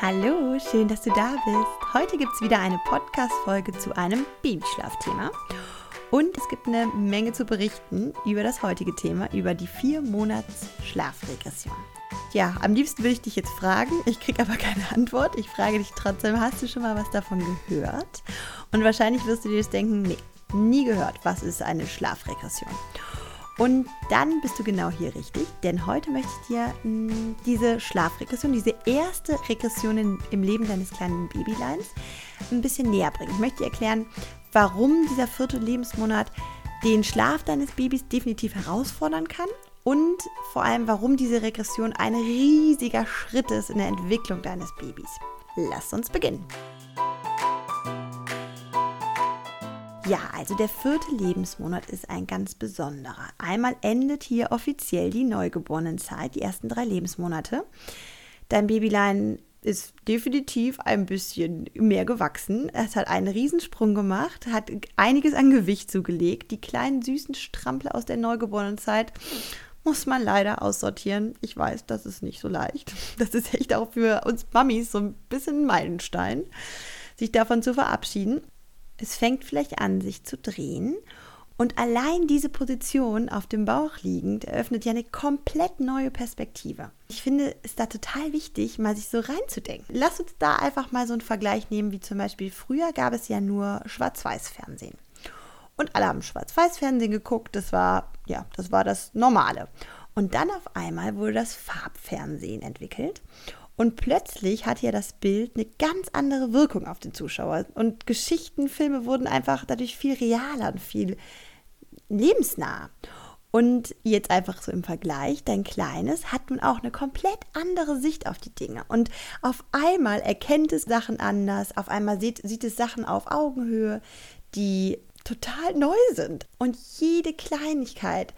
Hallo, schön, dass du da bist. Heute gibt es wieder eine Podcast-Folge zu einem Babyschlafthema. Und es gibt eine Menge zu berichten über das heutige Thema, über die vier Monats Schlafregression. Ja, am liebsten würde ich dich jetzt fragen, ich kriege aber keine Antwort. Ich frage dich trotzdem, hast du schon mal was davon gehört? Und wahrscheinlich wirst du dir jetzt denken, nee, nie gehört. Was ist eine Schlafregression? Und dann bist du genau hier richtig, denn heute möchte ich dir mh, hm, diese Schlafregression, diese erste Regression in, im Leben deines kleinen Babyleins ein bisschen näher bringen. Ich möchte dir erklären, warum dieser vierte Lebensmonat den Schlaf deines Babys definitiv herausfordern kann und vor allem, warum diese Regression ein riesiger Schritt ist in der Entwicklung deines Babys. Lass uns beginnen. Ja, also der vierte Lebensmonat ist ein ganz besonderer. Einmal endet hier offiziell die Neugeborenenzeit, die ersten drei Lebensmonate. Dein Babylein ist definitiv ein bisschen mehr gewachsen. Es hat einen Riesensprung gemacht, hat einiges an Gewicht zugelegt. Die kleinen süßen Strampler aus der Neugeborenenzeit muss man leider aussortieren. Ich weiß, das ist nicht so leicht. Das ist echt auch für uns Mamis so ein bisschen ein Meilenstein, sich davon zu verabschieden. Es fängt vielleicht an, sich zu drehen. Und allein diese Position auf dem Bauch liegend eröffnet ja eine komplett neue Perspektive. Ich finde es da total wichtig, mal sich so reinzudenken. Lass uns da einfach mal so einen Vergleich nehmen, wie zum Beispiel früher gab es ja nur Schwarz-Weiß-Fernsehen. Und alle haben Schwarz-Weiß-Fernsehen geguckt, das war, ja, das war das Normale. Und dann auf einmal wurde das Farbfernsehen entwickelt. Und plötzlich hat ja das Bild eine ganz andere Wirkung auf den Zuschauer. Und Geschichten, Filme wurden einfach dadurch viel realer und viel lebensnah. Und jetzt einfach so im Vergleich, dein Kleines hat nun auch eine komplett andere Sicht auf die Dinge. Und auf einmal erkennt es Sachen anders, auf einmal sieht, sieht es Sachen auf Augenhöhe, die total neu sind. Und jede Kleinigkeit,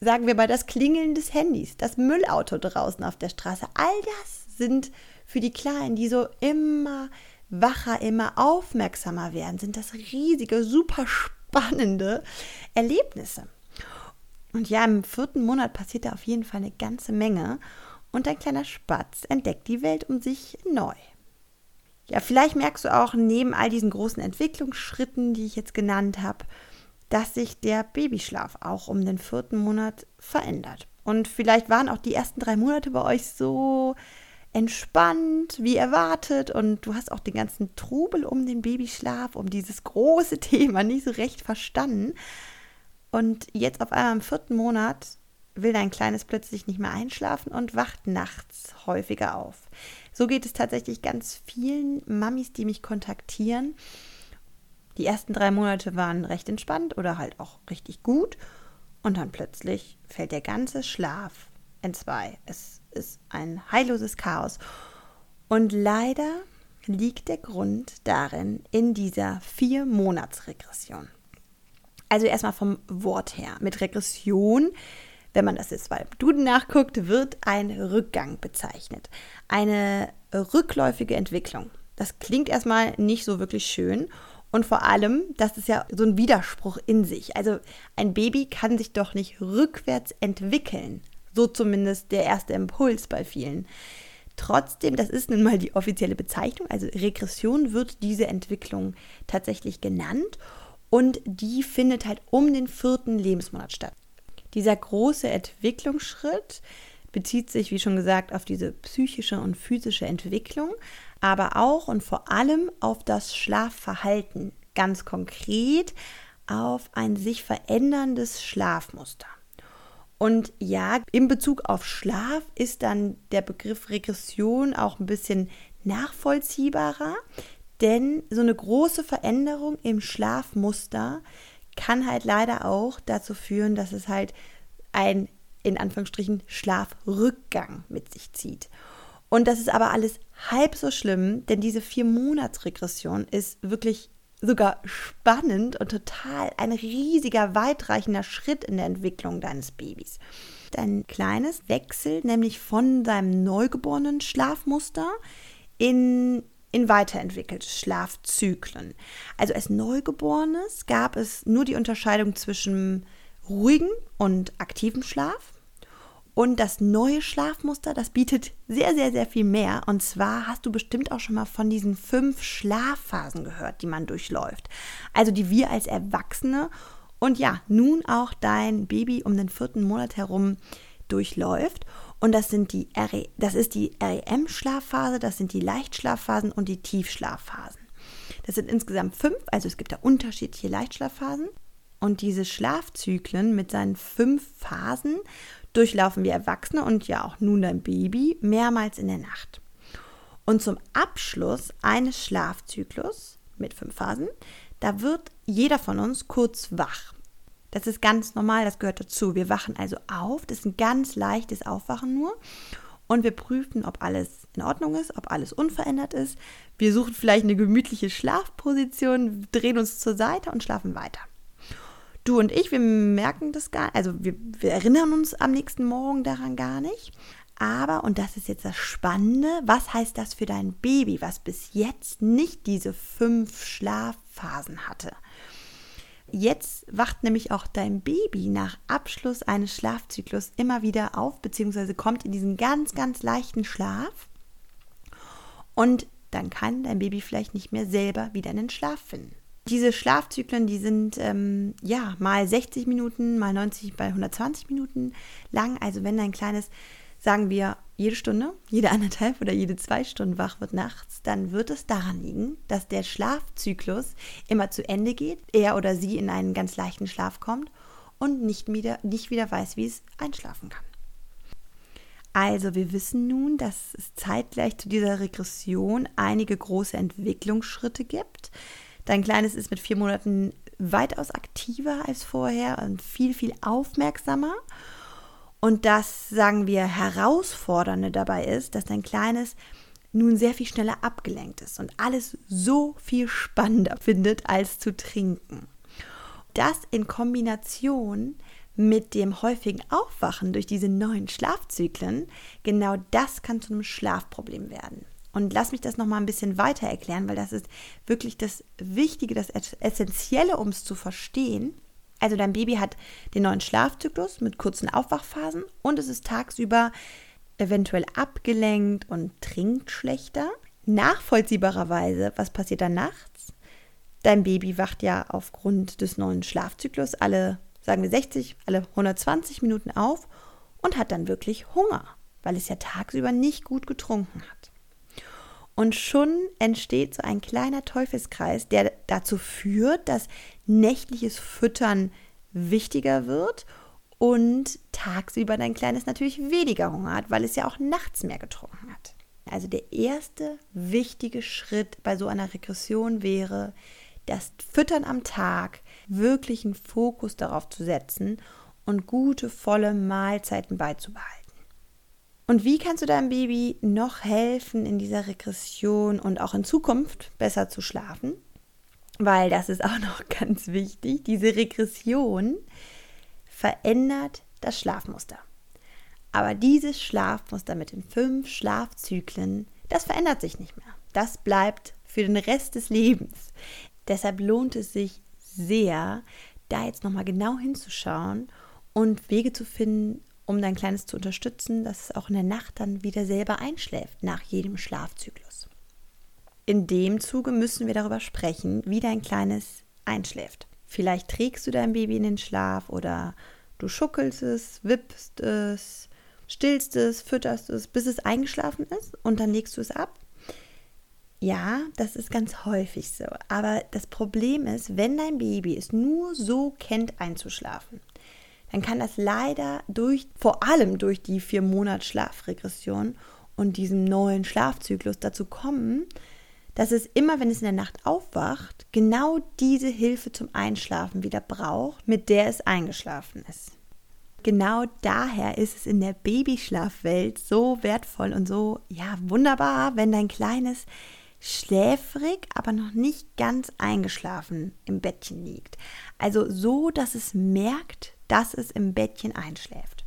sagen wir mal das Klingeln des Handys, das Müllauto draußen auf der Straße, all das sind für die Kleinen, die so immer wacher, immer aufmerksamer werden, sind das riesige, super spannende Erlebnisse. Und ja, im vierten Monat passiert da auf jeden Fall eine ganze Menge und ein kleiner Spatz entdeckt die Welt um sich neu. Ja, vielleicht merkst du auch neben all diesen großen Entwicklungsschritten, die ich jetzt genannt habe, dass sich der Babyschlaf auch um den vierten Monat verändert. Und vielleicht waren auch die ersten drei Monate bei euch so entspannt, wie erwartet. Und du hast auch den ganzen Trubel um den Babyschlaf, um dieses große Thema nicht so recht verstanden. Und jetzt auf einmal im vierten Monat will dein Kleines plötzlich nicht mehr einschlafen und wacht nachts häufiger auf. So geht es tatsächlich ganz vielen Mamis, die mich kontaktieren. Die ersten drei Monate waren recht entspannt oder halt auch richtig gut. Und dann plötzlich fällt der ganze Schlaf in zwei. Es ist ein heilloses Chaos. Und leider liegt der Grund darin in dieser Vier-Monats-Regression. Also erstmal vom Wort her. Mit Regression, wenn man das jetzt beim Duden nachguckt, wird ein Rückgang bezeichnet. Eine rückläufige Entwicklung. Das klingt erstmal nicht so wirklich schön. Und vor allem, das ist ja so ein Widerspruch in sich. Also ein Baby kann sich doch nicht rückwärts entwickeln. So zumindest der erste Impuls bei vielen. Trotzdem, das ist nun mal die offizielle Bezeichnung, also Regression wird diese Entwicklung tatsächlich genannt und die findet halt um den vierten Lebensmonat statt. Dieser große Entwicklungsschritt bezieht sich, wie schon gesagt, auf diese psychische und physische Entwicklung, aber auch und vor allem auf das Schlafverhalten, ganz konkret auf ein sich veränderndes Schlafmuster. Und ja, in Bezug auf Schlaf ist dann der Begriff Regression auch ein bisschen nachvollziehbarer, denn so eine große Veränderung im Schlafmuster kann halt leider auch dazu führen, dass es halt ein in Anführungsstrichen Schlafrückgang mit sich zieht. Und das ist aber alles halb so schlimm, denn diese vier Monatsregression ist wirklich sogar spannend und total ein riesiger, weitreichender Schritt in der Entwicklung deines Babys. Dein Kleines wechselt nämlich von seinem neugeborenen Schlafmuster in, in weiterentwickelte Schlafzyklen. Also als Neugeborenes gab es nur die Unterscheidung zwischen ruhigem und aktivem Schlaf. Und das neue Schlafmuster, das bietet sehr, sehr, sehr viel mehr. Und zwar hast du bestimmt auch schon mal von diesen fünf Schlafphasen gehört, die man durchläuft. Also die wir als Erwachsene und ja, nun auch dein Baby um den vierten Monat herum durchläuft. Und das sind die RE, das ist die REM-Schlafphase, das sind die Leichtschlafphasen und die Tiefschlafphasen. Das sind insgesamt fünf, also es gibt da unterschiedliche Leichtschlafphasen. Und diese Schlafzyklen mit seinen fünf Phasen durchlaufen wir Erwachsene und ja auch nun dein Baby mehrmals in der Nacht. Und zum Abschluss eines Schlafzyklus mit fünf Phasen, da wird jeder von uns kurz wach. Das ist ganz normal, das gehört dazu. Wir wachen also auf, das ist ein ganz leichtes Aufwachen nur. Und wir prüfen, ob alles in Ordnung ist, ob alles unverändert ist. Wir suchen vielleicht eine gemütliche Schlafposition, drehen uns zur Seite und schlafen weiter. Du und ich, wir merken das gar nicht, also wir, wir erinnern uns am nächsten Morgen daran gar nicht. Aber, und das ist jetzt das Spannende, was heißt das für dein Baby, was bis jetzt nicht diese fünf Schlafphasen hatte? Jetzt wacht nämlich auch dein Baby nach Abschluss eines Schlafzyklus immer wieder auf, beziehungsweise kommt in diesen ganz, ganz leichten Schlaf. Und dann kann dein Baby vielleicht nicht mehr selber wieder in den Schlaf finden. Diese Schlafzyklen, die sind ähm, ja mal 60 Minuten, mal 90, bei 120 Minuten lang. Also wenn dein kleines, sagen wir, jede Stunde, jede anderthalb oder jede zwei Stunden wach wird nachts, dann wird es daran liegen, dass der Schlafzyklus immer zu Ende geht, er oder sie in einen ganz leichten Schlaf kommt und nicht wieder, nicht wieder weiß, wie es einschlafen kann. Also wir wissen nun, dass es zeitgleich zu dieser Regression einige große Entwicklungsschritte gibt. Dein Kleines ist mit vier Monaten weitaus aktiver als vorher und viel, viel aufmerksamer. Und das, sagen wir, herausfordernde dabei ist, dass dein Kleines nun sehr viel schneller abgelenkt ist und alles so viel spannender findet als zu trinken. Das in Kombination mit dem häufigen Aufwachen durch diese neuen Schlafzyklen, genau das kann zu einem Schlafproblem werden. Und lass mich das nochmal ein bisschen weiter erklären, weil das ist wirklich das Wichtige, das Essentielle, um es zu verstehen. Also dein Baby hat den neuen Schlafzyklus mit kurzen Aufwachphasen und es ist tagsüber eventuell abgelenkt und trinkt schlechter. Nachvollziehbarerweise, was passiert dann nachts? Dein Baby wacht ja aufgrund des neuen Schlafzyklus alle, sagen wir 60, alle 120 Minuten auf und hat dann wirklich Hunger, weil es ja tagsüber nicht gut getrunken hat. Und schon entsteht so ein kleiner Teufelskreis, der dazu führt, dass nächtliches Füttern wichtiger wird und tagsüber dein Kleines natürlich weniger Hunger hat, weil es ja auch nachts mehr getrunken hat. Also der erste wichtige Schritt bei so einer Regression wäre, das Füttern am Tag wirklich einen Fokus darauf zu setzen und gute, volle Mahlzeiten beizubehalten. Und wie kannst du deinem Baby noch helfen, in dieser Regression und auch in Zukunft besser zu schlafen? Weil das ist auch noch ganz wichtig. Diese Regression verändert das Schlafmuster. Aber dieses Schlafmuster mit den fünf Schlafzyklen, das verändert sich nicht mehr. Das bleibt für den Rest des Lebens. Deshalb lohnt es sich sehr, da jetzt nochmal genau hinzuschauen und Wege zu finden, um dein Kleines zu unterstützen, dass es auch in der Nacht dann wieder selber einschläft nach jedem Schlafzyklus. In dem Zuge müssen wir darüber sprechen, wie dein Kleines einschläft. Vielleicht trägst du dein Baby in den Schlaf oder du schuckelst es, wippst es, stillst es, fütterst es, bis es eingeschlafen ist und dann legst du es ab. Ja, das ist ganz häufig so. Aber das Problem ist, wenn dein Baby es nur so kennt, einzuschlafen, dann kann das leider durch, vor allem durch die vier Monats Schlafregression und diesem neuen Schlafzyklus dazu kommen, dass es immer, wenn es in der Nacht aufwacht, genau diese Hilfe zum Einschlafen wieder braucht, mit der es eingeschlafen ist. Genau daher ist es in der Babyschlafwelt so wertvoll und so ja wunderbar, wenn dein kleines schläfrig, aber noch nicht ganz eingeschlafen im Bettchen liegt. Also so, dass es merkt, dass es im Bettchen einschläft.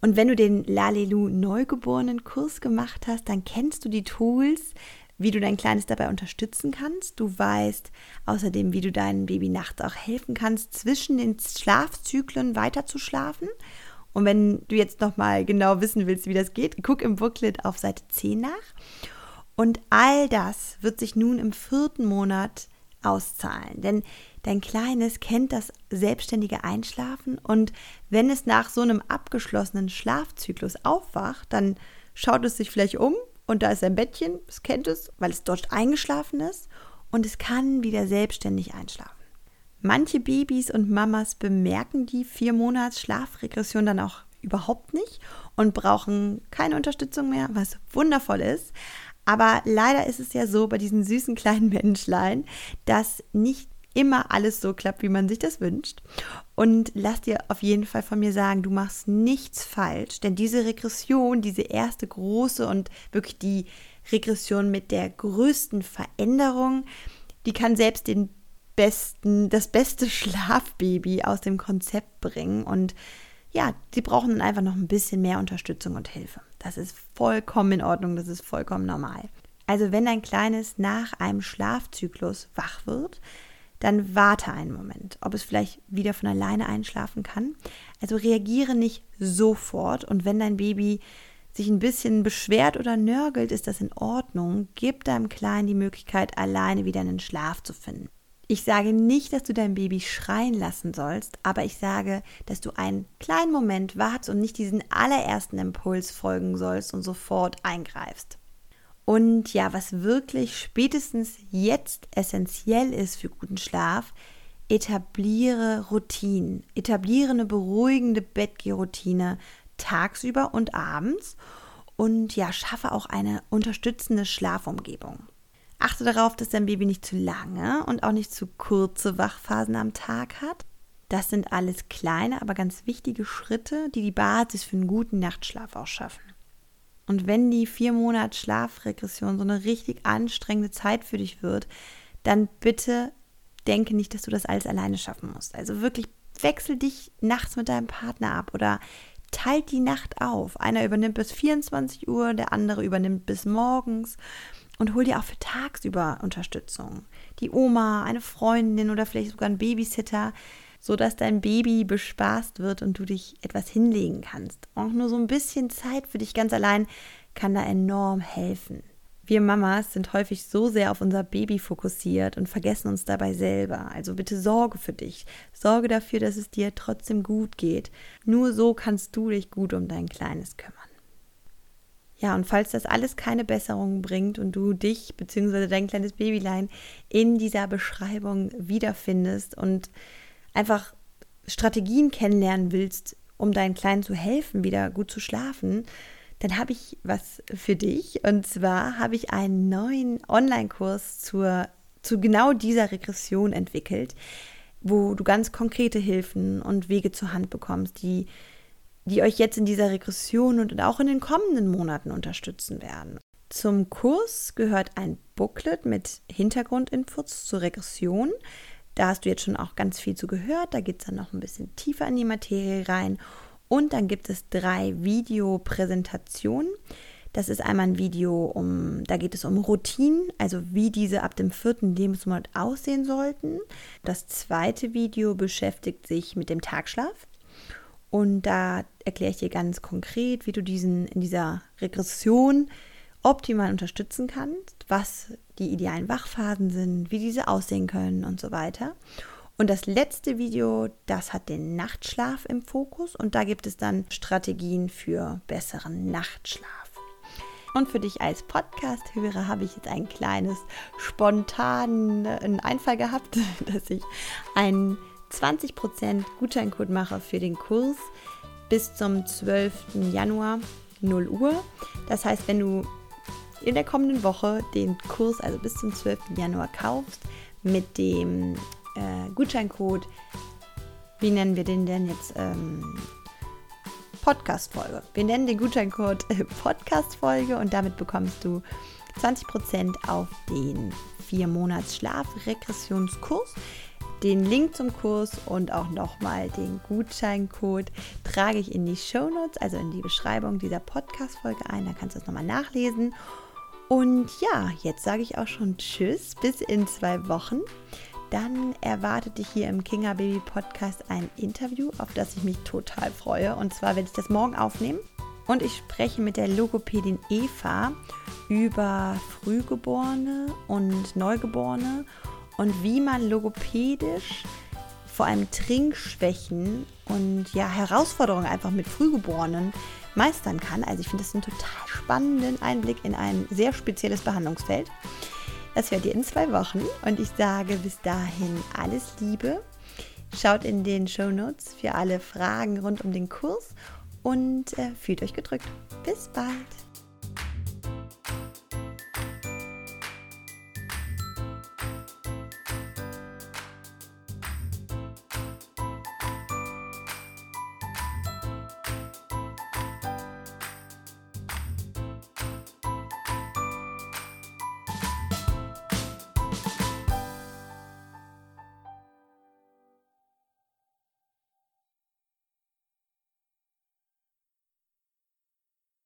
Und wenn du den Lalelu Neugeborenen Kurs gemacht hast, dann kennst du die Tools, wie du dein Kleines dabei unterstützen kannst. Du weißt außerdem, wie du deinem Baby nachts auch helfen kannst, zwischen den Schlafzyklen weiter zu schlafen Und wenn du jetzt nochmal genau wissen willst, wie das geht, guck im Booklet auf Seite 10 nach. Und all das wird sich nun im vierten Monat auszahlen. Denn dein Kleines kennt das selbstständige Einschlafen und wenn es nach so einem abgeschlossenen Schlafzyklus aufwacht, dann schaut es sich vielleicht um und da ist ein Bettchen, es kennt es, weil es dort eingeschlafen ist und es kann wieder selbstständig einschlafen. Manche Babys und Mamas bemerken die vier Monats Schlafregression dann auch überhaupt nicht und brauchen keine Unterstützung mehr, was wundervoll ist. Aber leider ist es ja so bei diesen süßen kleinen Menschlein, dass nicht immer alles so klappt, wie man sich das wünscht. Und lass dir auf jeden Fall von mir sagen, du machst nichts falsch, denn diese Regression, diese erste große und wirklich die Regression mit der größten Veränderung, die kann selbst den besten, das beste Schlafbaby aus dem Konzept bringen und ja, sie brauchen dann einfach noch ein bisschen mehr Unterstützung und Hilfe. Das ist vollkommen in Ordnung, das ist vollkommen normal. Also wenn dein Kleines nach einem Schlafzyklus wach wird, dann warte einen Moment, ob es vielleicht wieder von alleine einschlafen kann. Also reagiere nicht sofort und wenn dein Baby sich ein bisschen beschwert oder nörgelt, ist das in Ordnung. Gib deinem Kleinen die Möglichkeit, alleine wieder in den Schlaf zu finden. Ich sage nicht, dass du dein Baby schreien lassen sollst, aber ich sage, dass du einen kleinen Moment wartest und nicht diesen allerersten Impuls folgen sollst und sofort eingreifst. Und ja, was wirklich spätestens jetzt essentiell ist für guten Schlaf, etabliere Routinen, etabliere eine beruhigende Bettgehroutine tagsüber und abends und ja, schaffe auch eine unterstützende Schlafumgebung. Achte darauf, dass dein Baby nicht zu lange und auch nicht zu kurze Wachphasen am Tag hat. Das sind alles kleine, aber ganz wichtige Schritte, die die Basis für einen guten Nachtschlaf auch schaffen. Und wenn die vier Monate Schlafregression so eine richtig anstrengende Zeit für dich wird, dann bitte denke nicht, dass du das alles alleine schaffen musst. Also wirklich wechsel dich nachts mit deinem Partner ab oder teilt die Nacht auf. Einer übernimmt bis 24 Uhr, der andere übernimmt bis morgens und hol dir auch für tagsüber Unterstützung. Die Oma, eine Freundin oder vielleicht sogar ein Babysitter so dass dein Baby bespaßt wird und du dich etwas hinlegen kannst. Auch nur so ein bisschen Zeit für dich ganz allein kann da enorm helfen. Wir Mamas sind häufig so sehr auf unser Baby fokussiert und vergessen uns dabei selber. Also bitte sorge für dich. Sorge dafür, dass es dir trotzdem gut geht. Nur so kannst du dich gut um dein Kleines kümmern. Ja, und falls das alles keine Besserung bringt und du dich bzw. dein kleines Babylein in dieser Beschreibung wiederfindest und einfach Strategien kennenlernen willst, um deinen Kleinen zu helfen, wieder gut zu schlafen, dann habe ich was für dich. Und zwar habe ich einen neuen Online-Kurs zur, zu genau dieser Regression entwickelt, wo du ganz konkrete Hilfen und Wege zur Hand bekommst, die, die euch jetzt in dieser Regression und auch in den kommenden Monaten unterstützen werden. Zum Kurs gehört ein Booklet mit Hintergrundinputs zur Regression, da hast du jetzt schon auch ganz viel zu gehört. Da geht es dann noch ein bisschen tiefer in die Materie rein. Und dann gibt es drei Videopräsentationen. Das ist einmal ein Video, um, da geht es um Routinen, also wie diese ab dem vierten Lebensmonat aussehen sollten. Das zweite Video beschäftigt sich mit dem Tagschlaf. Und da erkläre ich dir ganz konkret, wie du diesen in dieser Regression optimal unterstützen kannst, was die idealen Wachphasen sind, wie diese aussehen können und so weiter. Und das letzte Video, das hat den Nachtschlaf im Fokus und da gibt es dann Strategien für besseren Nachtschlaf. Und für dich als Podcast-Hörer habe ich jetzt ein kleines spontanen Einfall gehabt, dass ich einen 20% Gutscheincode mache für den Kurs bis zum 12. Januar 0 Uhr. Das heißt, wenn du in der kommenden Woche den Kurs, also bis zum 12. Januar, kaufst mit dem äh, Gutscheincode, wie nennen wir den denn jetzt? Ähm, Podcast-Folge. Wir nennen den Gutscheincode äh, Podcast-Folge und damit bekommst du 20% auf den 4 Monats Schlafregressionskurs. Den Link zum Kurs und auch nochmal den Gutscheincode trage ich in die Show Notes, also in die Beschreibung dieser Podcast-Folge ein. Da kannst du es nochmal nachlesen. Und ja, jetzt sage ich auch schon Tschüss, bis in zwei Wochen. dann erwartet dich hier im Kinga Baby Podcast ein Interview, auf das ich mich total freue. Und zwar werde ich das morgen aufnehmen. Und ich spreche mit der Logopädin Eva über Frühgeborene und Neugeborene und wie man logopädisch vor allem Trinkschwächen und ja Herausforderungen einfach mit Frühgeborenen meistern kann. Also ich finde das einen total spannenden Einblick in ein sehr spezielles Behandlungsfeld. Das hört ihr in zwei Wochen und ich sage bis dahin alles Liebe. Schaut in den Show Notes für alle Fragen rund um den Kurs und äh, fühlt euch gedrückt. Bis bald.